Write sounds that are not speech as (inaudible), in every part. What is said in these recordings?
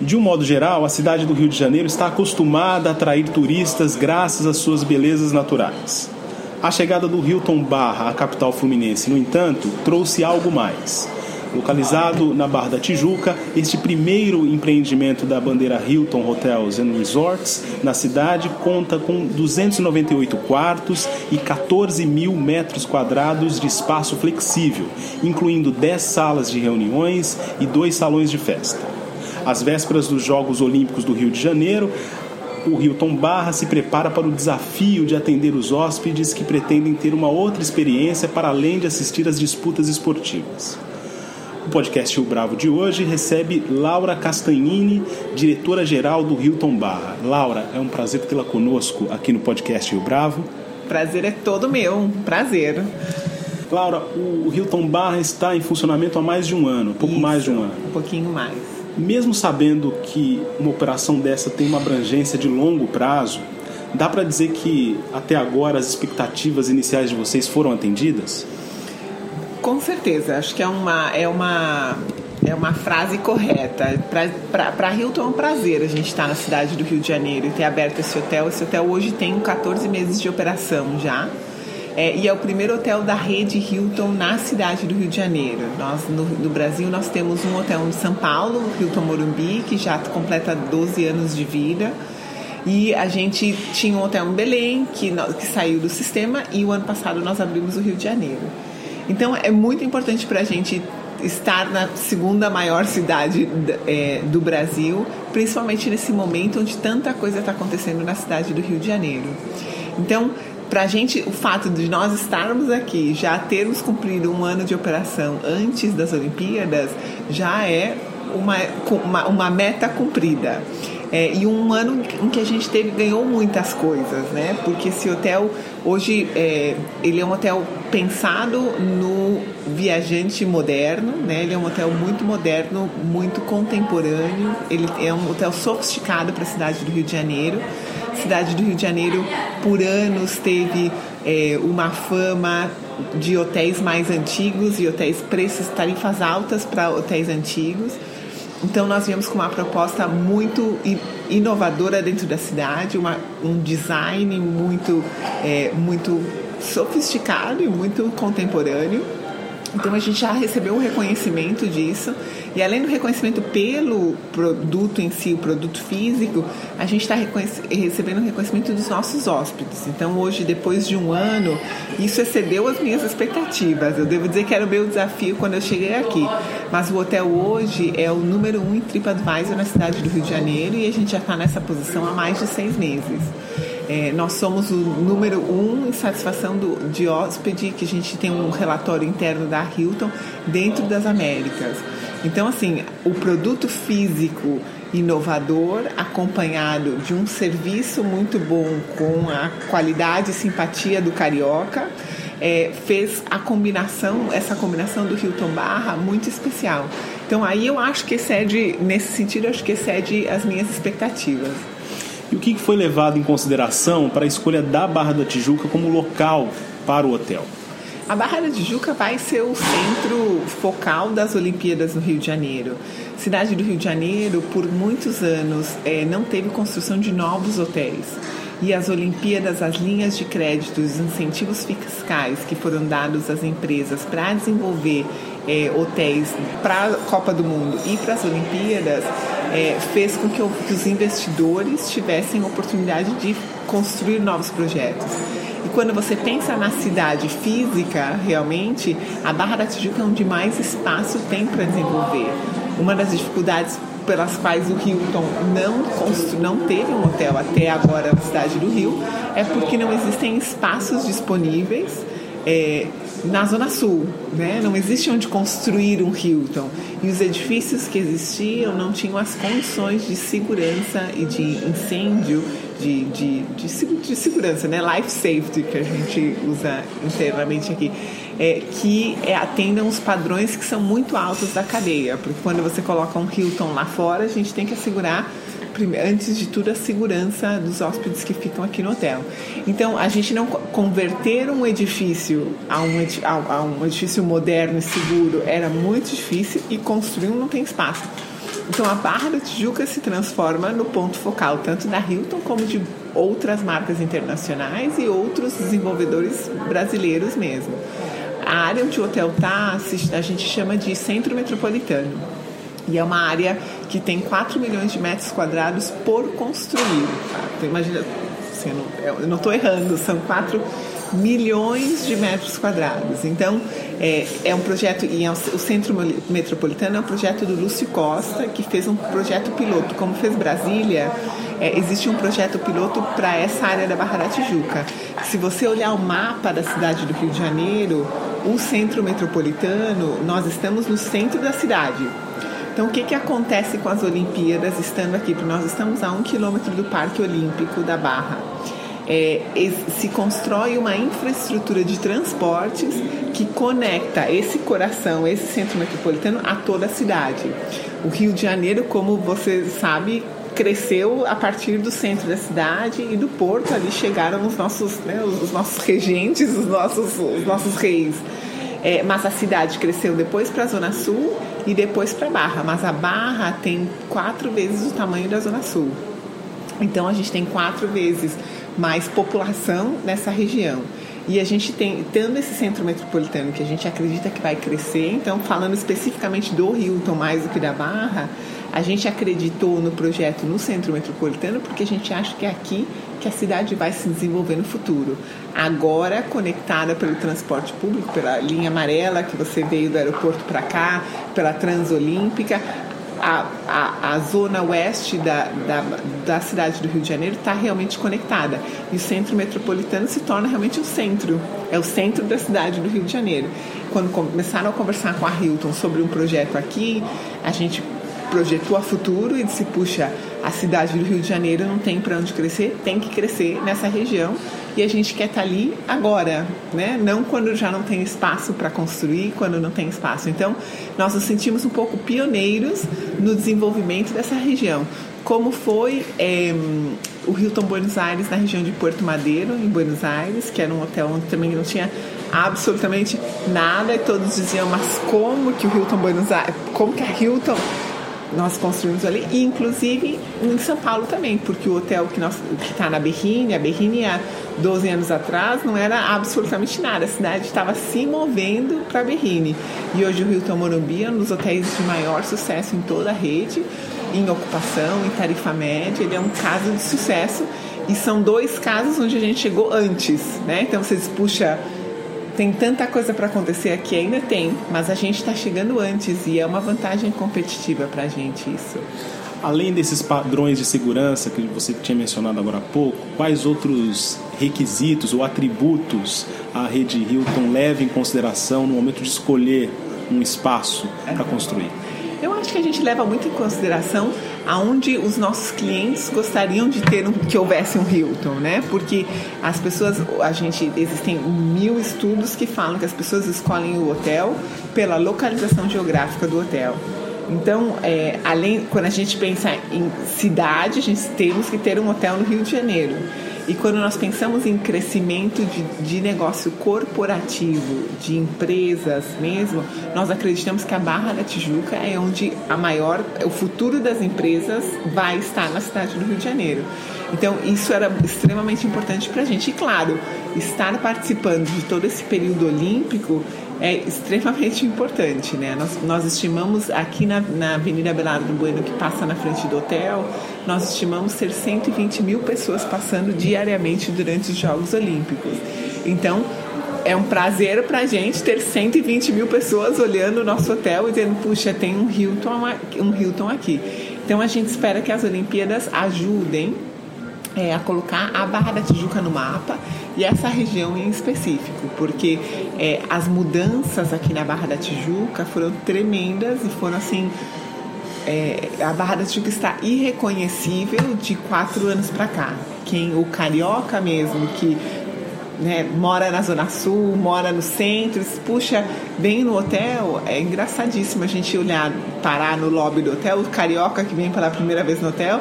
De um modo geral, a cidade do Rio de Janeiro está acostumada a atrair turistas graças às suas belezas naturais. A chegada do Hilton Barra à capital fluminense, no entanto, trouxe algo mais. Localizado na Barra da Tijuca, este primeiro empreendimento da bandeira Hilton Hotels and Resorts na cidade conta com 298 quartos e 14 mil metros quadrados de espaço flexível, incluindo 10 salas de reuniões e dois salões de festa. Às vésperas dos Jogos Olímpicos do Rio de Janeiro, o Hilton Barra se prepara para o desafio de atender os hóspedes que pretendem ter uma outra experiência para além de assistir às disputas esportivas. O podcast Rio Bravo de hoje recebe Laura Castagnini, diretora-geral do Hilton Barra. Laura, é um prazer tê-la conosco aqui no podcast Rio Bravo. Prazer é todo meu, prazer. Laura, o Hilton Barra está em funcionamento há mais de um ano, pouco Isso, mais de um ano. Um pouquinho mais. Mesmo sabendo que uma operação dessa tem uma abrangência de longo prazo, dá para dizer que até agora as expectativas iniciais de vocês foram atendidas? Com certeza, acho que é uma, é uma, é uma frase correta. Para Hilton é um prazer a gente estar na cidade do Rio de Janeiro e ter aberto esse hotel. Esse hotel hoje tem 14 meses de operação já. É, e é o primeiro hotel da rede Hilton na cidade do Rio de Janeiro. Nós, no, no, Brasil, nós temos um hotel em São Paulo, Hilton Morumbi, que já completa 12 anos de vida. E a gente tinha um hotel em Belém, que, que saiu do sistema, e o ano passado nós abrimos o Rio de Janeiro. Então, é muito importante para a gente estar na segunda maior cidade é, do Brasil, principalmente nesse momento onde tanta coisa está acontecendo na cidade do Rio de Janeiro. Então, para a gente, o fato de nós estarmos aqui, já termos cumprido um ano de operação antes das Olimpíadas, já é uma, uma, uma meta cumprida. É, e um ano em que a gente teve ganhou muitas coisas, né? Porque esse hotel hoje é, ele é um hotel pensado no viajante moderno, né? Ele é um hotel muito moderno, muito contemporâneo. Ele é um hotel sofisticado para a cidade do Rio de Janeiro cidade do Rio de Janeiro, por anos, teve é, uma fama de hotéis mais antigos e hotéis preços, tarifas altas para hotéis antigos. Então nós viemos com uma proposta muito inovadora dentro da cidade, uma, um design muito, é, muito sofisticado e muito contemporâneo. Então a gente já recebeu um reconhecimento disso e além do reconhecimento pelo produto em si, o produto físico, a gente está recebendo reconhecimento dos nossos hóspedes. Então hoje, depois de um ano, isso excedeu as minhas expectativas. Eu devo dizer que era o meu desafio quando eu cheguei aqui. Mas o hotel hoje é o número um em TripAdvisor na cidade do Rio de Janeiro e a gente já está nessa posição há mais de seis meses. É, nós somos o número um em satisfação do, de hóspede, que a gente tem um relatório interno da Hilton dentro das Américas. Então, assim, o produto físico inovador, acompanhado de um serviço muito bom com a qualidade e simpatia do carioca, é, fez a combinação, essa combinação do Hilton Barra muito especial. Então aí eu acho que excede, nesse sentido, eu acho que excede as minhas expectativas. E o que foi levado em consideração para a escolha da Barra da Tijuca como local para o hotel? A Barra da Tijuca vai ser o centro focal das Olimpíadas no Rio de Janeiro. Cidade do Rio de Janeiro, por muitos anos, é, não teve construção de novos hotéis. E as Olimpíadas, as linhas de crédito, os incentivos fiscais que foram dados às empresas para desenvolver é, hotéis para a Copa do Mundo e para as Olimpíadas, é, fez com que, que os investidores tivessem oportunidade de construir novos projetos. E quando você pensa na cidade física, realmente, a Barra da Tijuca é onde mais espaço tem para desenvolver. Uma das dificuldades pelas quais o Hilton não, não teve um hotel até agora na cidade do Rio é porque não existem espaços disponíveis é, na Zona Sul, né? Não existe onde construir um Hilton. E os edifícios que existiam não tinham as condições de segurança e de incêndio, de, de, de, de segurança, né? Life safety, que a gente usa internamente aqui. É, que é, atendam os padrões que são muito altos da cadeia. Porque quando você coloca um Hilton lá fora, a gente tem que assegurar antes de tudo, a segurança dos hóspedes que ficam aqui no hotel. Então, a gente não converter um edifício a um, a um edifício moderno e seguro era muito difícil e construir um não tem espaço. Então, a Barra da Tijuca se transforma no ponto focal tanto da Hilton como de outras marcas internacionais e outros desenvolvedores brasileiros mesmo. A área onde o hotel está, a gente chama de centro metropolitano. E é uma área que tem 4 milhões de metros quadrados por construir. Tá? Então, imagina, assim, eu não estou errando, são 4 milhões de metros quadrados. Então, é, é um projeto, e é o Centro Metropolitano é um projeto do Lúcio Costa, que fez um projeto piloto. Como fez Brasília, é, existe um projeto piloto para essa área da Barra da Tijuca. Se você olhar o mapa da cidade do Rio de Janeiro, o Centro Metropolitano, nós estamos no centro da cidade. Então, o que, que acontece com as Olimpíadas estando aqui? Porque nós estamos a um quilômetro do Parque Olímpico da Barra. É, se constrói uma infraestrutura de transportes que conecta esse coração, esse centro metropolitano a toda a cidade. O Rio de Janeiro, como você sabe, cresceu a partir do centro da cidade e do porto ali chegaram os nossos, né, os nossos regentes, os nossos, os nossos reis. É, mas a cidade cresceu depois para a Zona Sul e depois para Barra. Mas a Barra tem quatro vezes o tamanho da Zona Sul. Então a gente tem quatro vezes mais população nessa região. E a gente tem, tendo esse centro metropolitano que a gente acredita que vai crescer, então falando especificamente do Hilton mais do que da Barra, a gente acreditou no projeto no centro metropolitano porque a gente acha que é aqui que a cidade vai se desenvolver no futuro. Agora conectada pelo transporte público, pela linha amarela que você veio do aeroporto para cá, pela Transolímpica, a, a, a, zona oeste da, da, da, cidade do Rio de Janeiro está realmente conectada. E o centro metropolitano se torna realmente o centro, é o centro da cidade do Rio de Janeiro. Quando começaram a conversar com a Hilton sobre um projeto aqui, a gente projetou a futuro e disse: puxa, a cidade do Rio de Janeiro não tem para onde crescer, tem que crescer nessa região e a gente quer estar tá ali agora, né? Não quando já não tem espaço para construir, quando não tem espaço. Então, nós nos sentimos um pouco pioneiros no desenvolvimento dessa região. Como foi é, o Hilton Buenos Aires na região de Porto Madeiro, em Buenos Aires, que era um hotel onde também não tinha absolutamente nada e todos diziam, mas como que o Hilton Buenos Aires, como que a Hilton nós construímos ali, e inclusive em São Paulo também, porque o hotel que está na Berrine, a Berrine há 12 anos atrás não era absolutamente nada, a cidade estava se movendo para a Berrine. E hoje o Hilton Morumbi é um dos hotéis de maior sucesso em toda a rede, em ocupação, em tarifa média, ele é um caso de sucesso. E são dois casos onde a gente chegou antes, né? Então vocês puxa tem tanta coisa para acontecer aqui, ainda tem, mas a gente está chegando antes e é uma vantagem competitiva para a gente isso. Além desses padrões de segurança que você tinha mencionado agora há pouco, quais outros requisitos ou atributos a rede Hilton leva em consideração no momento de escolher um espaço para construir? Acho que a gente leva muito em consideração aonde os nossos clientes gostariam de ter um, que houvesse um Hilton, né? Porque as pessoas, a gente existem mil estudos que falam que as pessoas escolhem o hotel pela localização geográfica do hotel. Então, é, além quando a gente pensa em cidade, a gente temos que ter um hotel no Rio de Janeiro. E quando nós pensamos em crescimento de, de negócio corporativo, de empresas mesmo, nós acreditamos que a Barra da Tijuca é onde a maior, o futuro das empresas vai estar na cidade do Rio de Janeiro. Então, isso era extremamente importante para a gente. E, claro, estar participando de todo esse período olímpico é extremamente importante, né? Nós, nós estimamos aqui na, na Avenida Belardo Bueno, que passa na frente do hotel, nós estimamos ter 120 mil pessoas passando diariamente durante os Jogos Olímpicos. Então, é um prazer para a gente ter 120 mil pessoas olhando o nosso hotel e dizendo, puxa, tem um Hilton, um Hilton aqui. Então, a gente espera que as Olimpíadas ajudem é, a colocar a Barra da Tijuca no mapa e essa região em específico, porque é, as mudanças aqui na Barra da Tijuca foram tremendas e foram assim. É, a Barra da Tijuca está irreconhecível de quatro anos para cá. Quem o carioca mesmo que né, mora na Zona Sul, mora no centro, puxa, vem no hotel, é engraçadíssimo a gente olhar, parar no lobby do hotel, o carioca que vem pela primeira vez no hotel,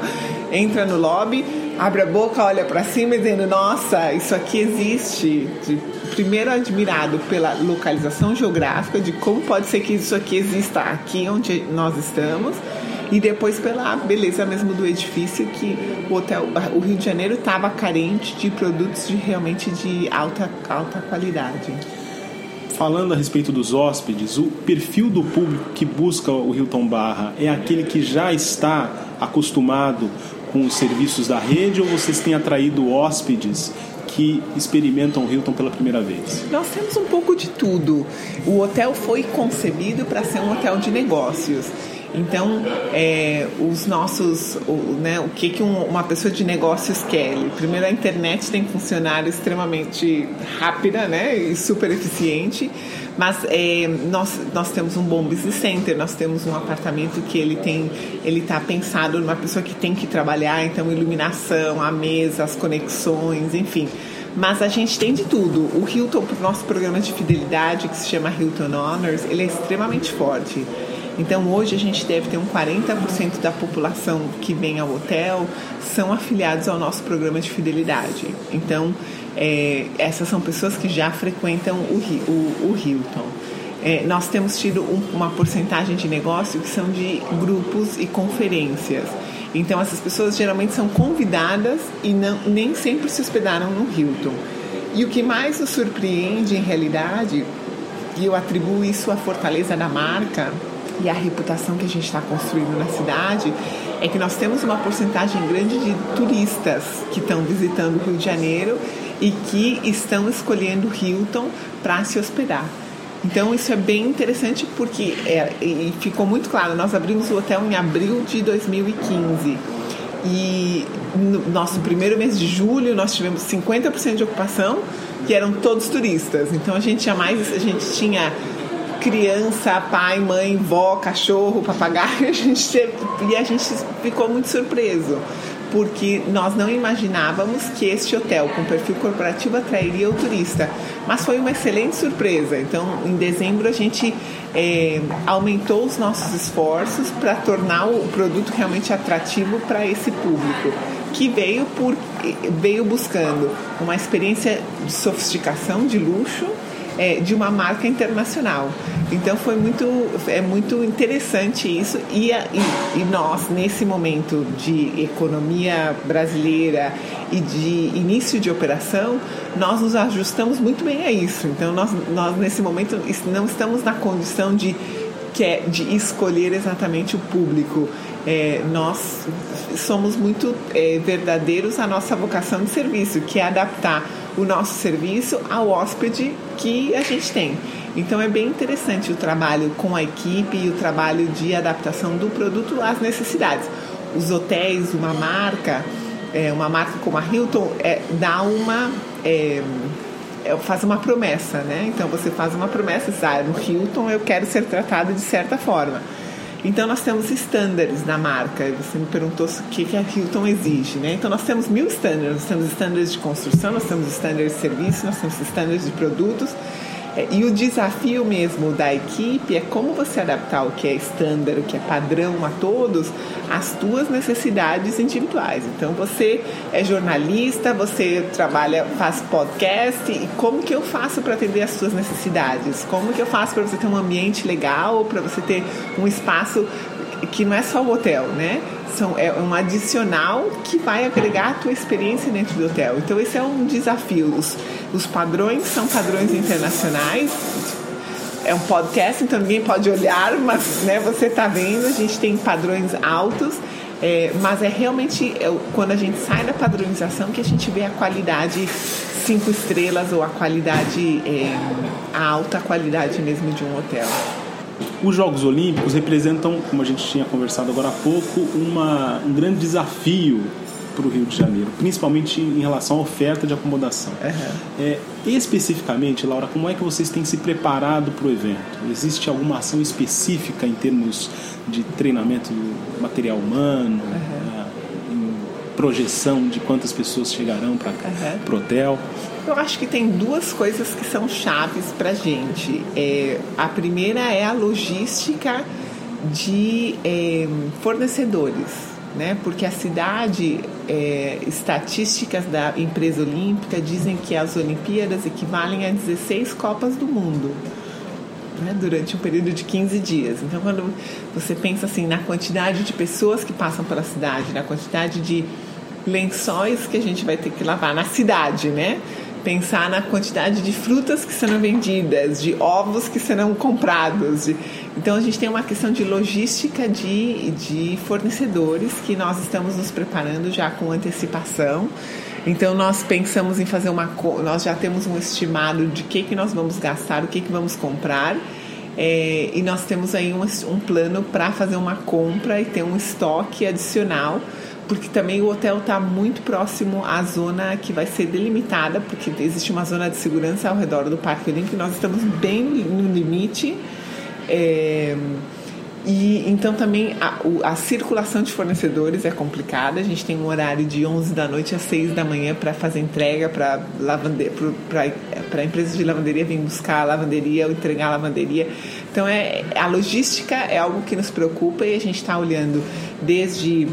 entra no lobby, abre a boca, olha para cima dizendo, nossa, isso aqui existe. Primeiro admirado pela localização geográfica, de como pode ser que isso aqui exista aqui onde nós estamos e depois pela beleza mesmo do edifício que o hotel o Rio de Janeiro estava carente de produtos de realmente de alta alta qualidade falando a respeito dos hóspedes, o perfil do público que busca o Hilton Barra é aquele que já está acostumado com os serviços da rede ou vocês têm atraído hóspedes que experimentam o Hilton pela primeira vez? Nós temos um pouco de tudo. O hotel foi concebido para ser um hotel de negócios. Então, é, os nossos, o, né, o que, que um, uma pessoa de negócios quer? Primeiro, a internet tem que funcionar extremamente rápida né, e super eficiente, mas é, nós, nós temos um bom business center, nós temos um apartamento que ele tem, ele está pensado numa pessoa que tem que trabalhar, então iluminação, a mesa, as conexões, enfim mas a gente tem de tudo. O Hilton, o nosso programa de fidelidade, que se chama Hilton Honors, ele é extremamente forte. Então hoje a gente deve ter um 40% da população que vem ao hotel são afiliados ao nosso programa de fidelidade. Então é, essas são pessoas que já frequentam o, o, o Hilton. É, nós temos tido um, uma porcentagem de negócio que são de grupos e conferências. Então essas pessoas geralmente são convidadas e não, nem sempre se hospedaram no Hilton. E o que mais nos surpreende em realidade, e eu atribuo isso à fortaleza da marca, e a reputação que a gente está construindo na cidade é que nós temos uma porcentagem grande de turistas que estão visitando o Rio de Janeiro e que estão escolhendo Hilton para se hospedar. Então isso é bem interessante porque é, ficou muito claro, nós abrimos o hotel em abril de 2015 e no nosso primeiro mês de julho nós tivemos 50% de ocupação que eram todos turistas. Então a gente jamais a gente tinha criança, pai, mãe, vó, cachorro, papagaio, (laughs) a gente teve, e a gente ficou muito surpreso, porque nós não imaginávamos que este hotel com perfil corporativo atrairia o turista. Mas foi uma excelente surpresa. Então, em dezembro, a gente é, aumentou os nossos esforços para tornar o produto realmente atrativo para esse público que veio por veio buscando uma experiência de sofisticação, de luxo, é, de uma marca internacional. Então foi muito, é muito interessante isso e, e, e, nós nesse momento de economia brasileira e de início de operação nós nos ajustamos muito bem a isso. Então nós, nós nesse momento não estamos na condição de que é de escolher exatamente o público. É, nós somos muito é, verdadeiros à nossa vocação de serviço, que é adaptar o nosso serviço ao hóspede que a gente tem. Então é bem interessante o trabalho com a equipe e o trabalho de adaptação do produto às necessidades. Os hotéis, uma marca, é, uma marca como a Hilton, é, dá uma. É, é faz uma promessa, né? Então você faz uma promessa, ah, no Hilton eu quero ser tratado de certa forma. Então nós temos estándares na marca. Você me perguntou o que, que a Hilton exige, né? Então nós temos mil estándares. Nós temos estándares de construção, nós temos estándares de serviço, nós temos estándares de produtos. É, e o desafio mesmo da equipe é como você adaptar o que é estándar, o que é padrão a todos, às tuas necessidades individuais. Então você é jornalista, você trabalha, faz podcast e como que eu faço para atender às suas necessidades? Como que eu faço para você ter um ambiente legal, para você ter um espaço que não é só o hotel, né? São, é um adicional que vai agregar a tua experiência dentro do hotel. Então esse é um desafio. Os, os padrões são padrões internacionais. É um podcast, então ninguém pode olhar, mas né, você está vendo, a gente tem padrões altos. É, mas é realmente é, quando a gente sai da padronização que a gente vê a qualidade cinco estrelas ou a qualidade, é, a alta qualidade mesmo de um hotel. Os Jogos Olímpicos representam, como a gente tinha conversado agora há pouco, uma, um grande desafio para o Rio de Janeiro, principalmente em relação à oferta de acomodação. Uhum. É, especificamente, Laura, como é que vocês têm se preparado para o evento? Existe alguma ação específica em termos de treinamento do material humano, uhum. Projeção de quantas pessoas chegarão para uhum. o hotel? Eu acho que tem duas coisas que são chaves para a gente. É, a primeira é a logística de é, fornecedores né? Porque a cidade, é, estatísticas da empresa olímpica dizem que as Olimpíadas equivalem a 16 Copas do Mundo. Né, durante um período de 15 dias. Então, quando você pensa assim na quantidade de pessoas que passam pela cidade, na quantidade de lençóis que a gente vai ter que lavar na cidade, né? Pensar na quantidade de frutas que serão vendidas, de ovos que serão comprados, então a gente tem uma questão de logística de, de fornecedores que nós estamos nos preparando já com antecipação. Então nós pensamos em fazer uma nós já temos um estimado de que que nós vamos gastar, o que que vamos comprar. É, e nós temos aí um, um plano para fazer uma compra e ter um estoque adicional, porque também o hotel está muito próximo à zona que vai ser delimitada, porque existe uma zona de segurança ao redor do Parque Olímpico, nós estamos bem no limite é, e então também a, a, circulação de fornecedores é complicada. A gente tem um horário de 11 da noite às 6 da manhã para fazer entrega para para empresas de lavanderia vir buscar a lavanderia ou entregar a lavanderia. Então é a logística é algo que nos preocupa e a gente está olhando desde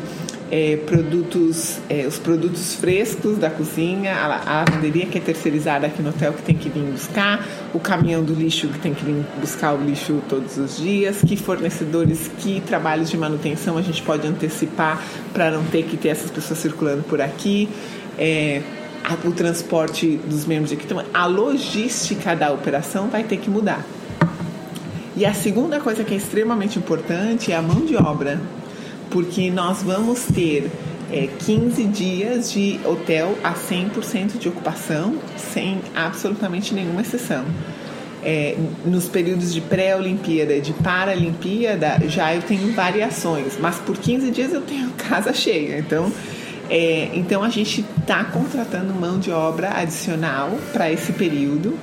é, produtos, é, os produtos frescos da cozinha, a, a lavanderia que é terceirizada aqui no hotel que tem que vir buscar, o caminhão do lixo que tem que vir buscar o lixo todos os dias, que fornecedores, que trabalhos de manutenção a gente pode antecipar para não ter que ter essas pessoas circulando por aqui. É, o transporte dos membros de equipamento, a logística da operação vai ter que mudar. E a segunda coisa que é extremamente importante é a mão de obra porque nós vamos ter é, 15 dias de hotel a 100% de ocupação, sem absolutamente nenhuma exceção. É, nos períodos de pré-Olimpíada e de Paralimpíada, já eu tenho variações, mas por 15 dias eu tenho casa (laughs) cheia. Então, é, então a gente está contratando mão de obra adicional para esse período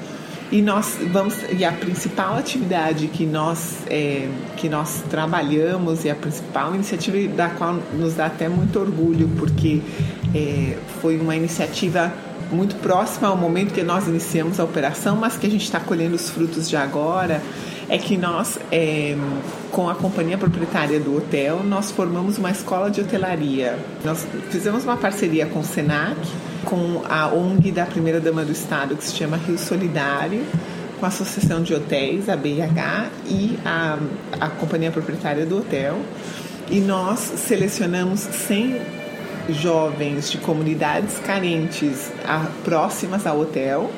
e nós vamos e a principal atividade que nós é, que nós trabalhamos e a principal iniciativa da qual nos dá até muito orgulho porque é, foi uma iniciativa muito próxima ao momento que nós iniciamos a operação, mas que a gente está colhendo os frutos de agora, é que nós, é, com a companhia proprietária do hotel, nós formamos uma escola de hotelaria. Nós fizemos uma parceria com o Senac, com a ONG da primeira dama do estado que se chama Rio Solidário, com a Associação de Hotéis, a BIH, e a, a companhia proprietária do hotel. E nós selecionamos 100 jovens de comunidades carentes a, próximas ao hotel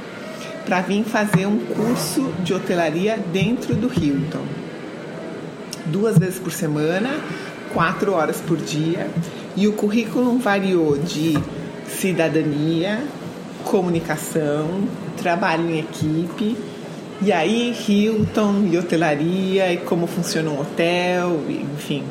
para vir fazer um curso de hotelaria dentro do Hilton. Duas vezes por semana, quatro horas por dia. E o currículo variou de cidadania, comunicação, trabalho em equipe, e aí Hilton e hotelaria e como funciona um hotel, enfim.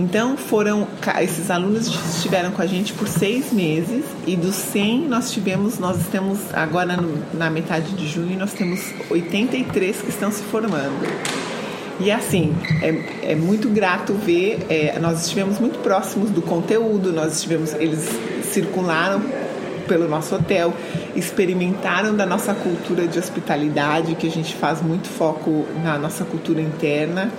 Então foram esses alunos estiveram com a gente por seis meses e dos 100 nós tivemos, nós estamos agora na metade de junho nós temos 83 que estão se formando. E assim, é, é muito grato ver, é, nós estivemos muito próximos do conteúdo, nós estivemos, eles circularam pelo nosso hotel, experimentaram da nossa cultura de hospitalidade, que a gente faz muito foco na nossa cultura interna.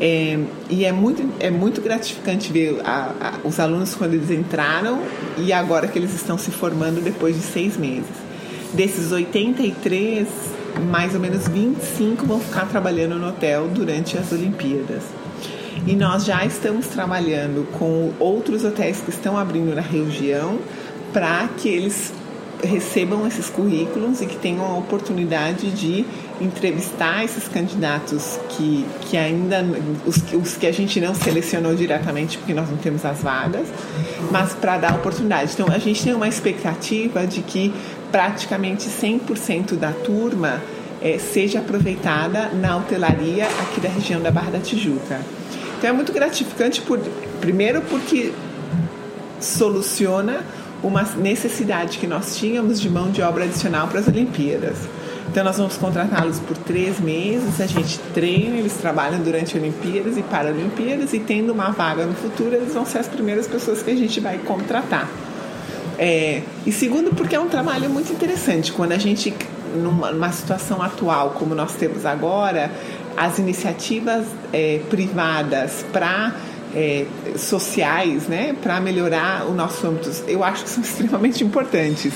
É, e é muito, é muito gratificante ver a, a, os alunos quando eles entraram e agora que eles estão se formando depois de seis meses. Desses 83, mais ou menos 25 vão ficar trabalhando no hotel durante as Olimpíadas. E nós já estamos trabalhando com outros hotéis que estão abrindo na região para que eles recebam esses currículos e que tenham a oportunidade de entrevistar esses candidatos que, que ainda os, os que a gente não selecionou diretamente porque nós não temos as vagas, mas para dar oportunidade. Então a gente tem uma expectativa de que praticamente 100% da turma é, seja aproveitada na hotelaria aqui da região da Barra da Tijuca. Então é muito gratificante, por, primeiro porque soluciona uma necessidade que nós tínhamos de mão de obra adicional para as Olimpíadas. Então nós vamos contratá-los por três meses, a gente treina, eles trabalham durante Olimpíadas e Paralimpíadas e tendo uma vaga no futuro, eles vão ser as primeiras pessoas que a gente vai contratar. É, e segundo, porque é um trabalho muito interessante. Quando a gente, numa, numa situação atual como nós temos agora, as iniciativas é, privadas para é, sociais, né, para melhorar o nosso âmbito, eu acho que são (laughs) extremamente importantes.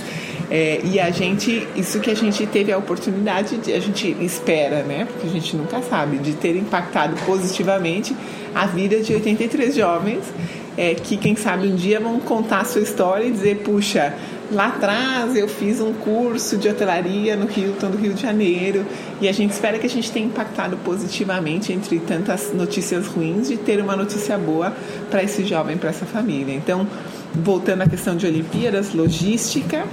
É, e a gente, isso que a gente teve a oportunidade, de, a gente espera, né, porque a gente nunca sabe, de ter impactado positivamente a vida de 83 jovens é, que, quem sabe, um dia vão contar a sua história e dizer: puxa, lá atrás eu fiz um curso de hotelaria no Hilton do Rio de Janeiro e a gente espera que a gente tenha impactado positivamente entre tantas notícias ruins de ter uma notícia boa para esse jovem, para essa família. Então, voltando à questão de Olimpíadas, logística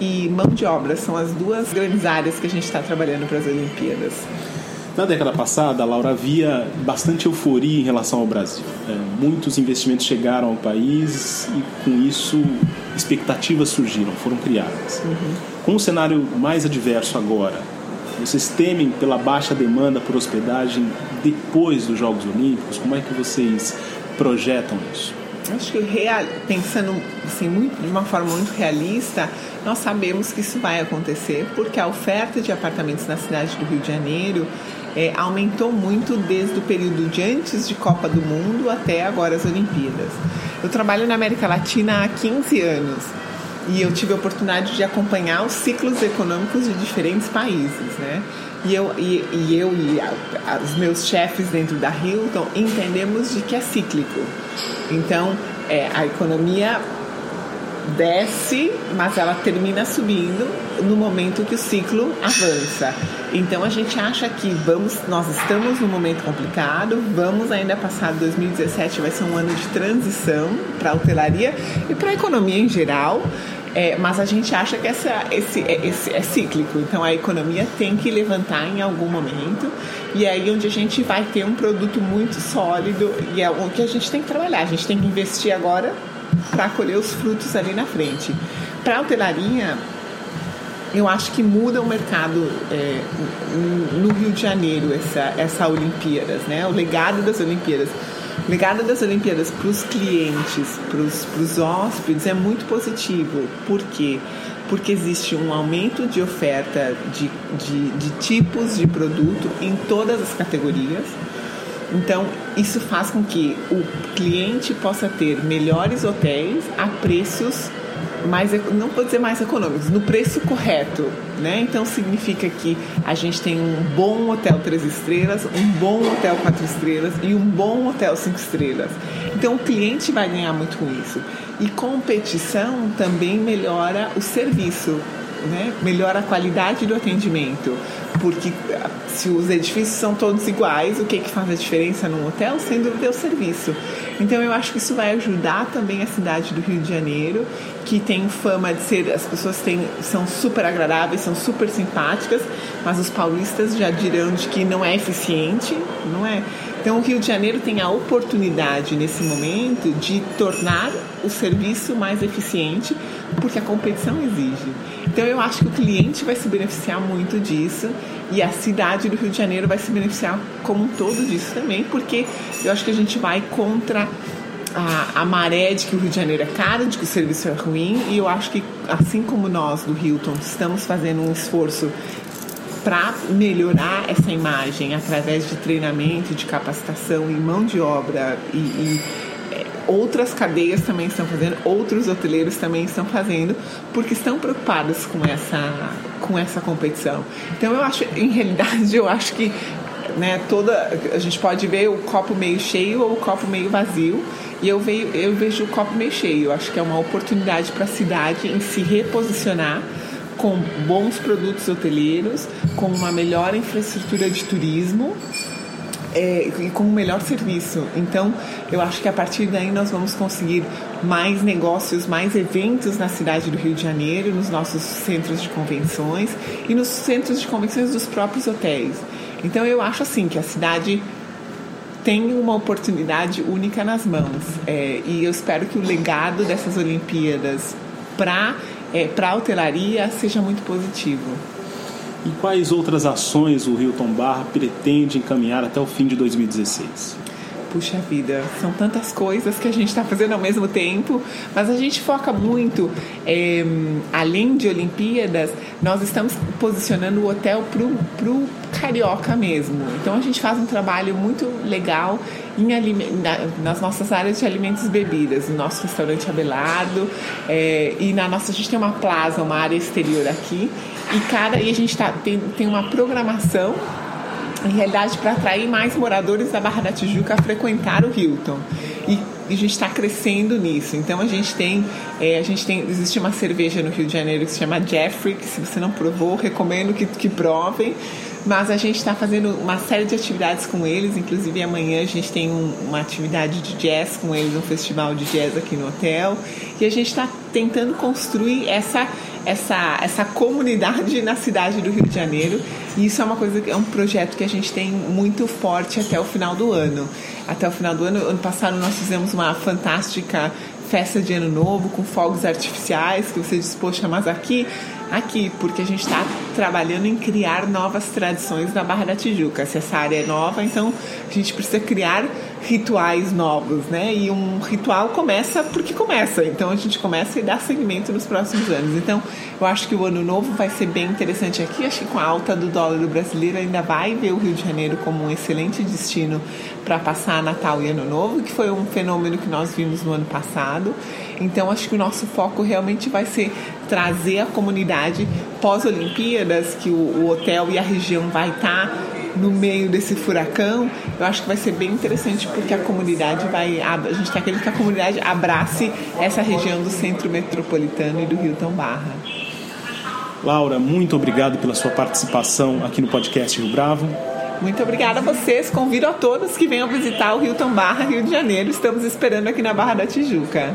e mão de obra são as duas grandes áreas que a gente está trabalhando para as Olimpíadas. Na década passada, Laura, havia bastante euforia em relação ao Brasil. É, muitos investimentos chegaram ao país e, com isso, expectativas surgiram, foram criadas. Uhum. Com o cenário mais adverso agora, vocês temem pela baixa demanda por hospedagem depois dos Jogos Olímpicos? Como é que vocês projetam isso? Acho que real, pensando assim, muito, de uma forma muito realista, nós sabemos que isso vai acontecer porque a oferta de apartamentos na cidade do Rio de Janeiro é, aumentou muito desde o período de antes de Copa do Mundo até agora as Olimpíadas. Eu trabalho na América Latina há 15 anos e eu tive a oportunidade de acompanhar os ciclos econômicos de diferentes países, né? E eu e, e eu e a, os meus chefes dentro da Hilton entendemos de que é cíclico. Então, é, a economia desce, mas ela termina subindo no momento que o ciclo avança. Então a gente acha que vamos, nós estamos num momento complicado, vamos ainda passar 2017 vai ser um ano de transição para a hotelaria e para a economia em geral. É, mas a gente acha que essa, esse, é, esse é cíclico, então a economia tem que levantar em algum momento e aí onde a gente vai ter um produto muito sólido e é o que a gente tem que trabalhar. A gente tem que investir agora para colher os frutos ali na frente. Para a hotelaria, eu acho que muda o mercado é, no Rio de Janeiro essa, essa Olimpíadas, né? O legado das Olimpíadas. Legado das Olimpíadas para os clientes, para os hóspedes é muito positivo. Por quê? Porque existe um aumento de oferta de, de, de tipos de produto em todas as categorias então, isso faz com que o cliente possa ter melhores hotéis a preços mais, não vou dizer mais econômicos, no preço correto, né? Então significa que a gente tem um bom hotel três estrelas, um bom hotel quatro estrelas e um bom hotel cinco estrelas. Então o cliente vai ganhar muito com isso. E competição também melhora o serviço, né? melhora a qualidade do atendimento porque se os edifícios são todos iguais, o que, que faz a diferença num hotel? Sem dúvida é o serviço. Então eu acho que isso vai ajudar também a cidade do Rio de Janeiro, que tem fama de ser, as pessoas têm, são super agradáveis, são super simpáticas, mas os paulistas já dirão de que não é eficiente, não é? Então o Rio de Janeiro tem a oportunidade nesse momento de tornar o serviço mais eficiente, porque a competição exige. Então eu acho que o cliente vai se beneficiar muito disso e a cidade do Rio de Janeiro vai se beneficiar como um todo disso também, porque eu acho que a gente vai contra a, a maré de que o Rio de Janeiro é caro, de que o serviço é ruim, e eu acho que assim como nós do Hilton estamos fazendo um esforço para melhorar essa imagem através de treinamento, de capacitação e mão de obra e, e outras cadeias também estão fazendo, outros hoteleiros também estão fazendo, porque estão preocupados com essa, com essa competição. Então eu acho, em realidade, (laughs) eu acho que né, toda a gente pode ver o copo meio cheio ou o copo meio vazio. E eu, vejo, eu vejo o copo meio cheio. Eu acho que é uma oportunidade para a cidade em se reposicionar com bons produtos hoteleiros, com uma melhor infraestrutura de turismo é, e com um melhor serviço. Então, eu acho que a partir daí nós vamos conseguir mais negócios, mais eventos na cidade do Rio de Janeiro, nos nossos centros de convenções e nos centros de convenções dos próprios hotéis. Então, eu acho assim que a cidade tem uma oportunidade única nas mãos. É, e eu espero que o legado dessas Olimpíadas para é, a hotelaria seja muito positivo. E quais outras ações o Hilton Barra pretende encaminhar até o fim de 2016? Puxa vida, são tantas coisas que a gente está fazendo ao mesmo tempo, mas a gente foca muito, é, além de Olimpíadas, nós estamos posicionando o hotel para o carioca mesmo. Então a gente faz um trabalho muito legal em na, nas nossas áreas de alimentos e bebidas, no nosso restaurante Abelardo, é, e na nossa, a gente tem uma plaza, uma área exterior aqui, e cada, e a gente tá, tem, tem uma programação em realidade para atrair mais moradores da Barra da Tijuca a frequentar o Hilton. E, e a gente está crescendo nisso. Então a gente tem, é, a gente tem, existe uma cerveja no Rio de Janeiro que se chama Jeffrey, que se você não provou, recomendo que, que provem. Mas a gente está fazendo uma série de atividades com eles, inclusive amanhã a gente tem um, uma atividade de jazz com eles, um festival de jazz aqui no hotel. E a gente está tentando construir essa essa, essa comunidade na cidade do Rio de Janeiro. E isso é uma coisa, é um projeto que a gente tem muito forte até o final do ano. Até o final do ano, ano passado nós fizemos uma fantástica festa de ano novo com fogos artificiais que você diz, poxa, mas aqui aqui, porque a gente está trabalhando em criar novas tradições na Barra da Tijuca. Se essa área é nova, então a gente precisa criar rituais novos, né? E um ritual começa porque começa. Então a gente começa e dá seguimento nos próximos anos. Então eu acho que o ano novo vai ser bem interessante aqui. Acho que com a alta do dólar do brasileiro ainda vai ver o Rio de Janeiro como um excelente destino para passar Natal e Ano Novo, que foi um fenômeno que nós vimos no ano passado. Então acho que o nosso foco realmente vai ser trazer a comunidade pós-Olimpíadas, que o, o, hotel e a região vai estar tá no meio desse furacão, eu acho que vai ser bem interessante porque a comunidade vai. A gente está querendo que a comunidade abrace essa região do centro metropolitano e do Rio Barra. Laura, muito obrigado pela sua participação aqui no podcast Rio Bravo. Muito obrigada a vocês. Convido a todos que venham visitar o Hilton Barra, Rio de Janeiro. Estamos esperando aqui na Barra da Tijuca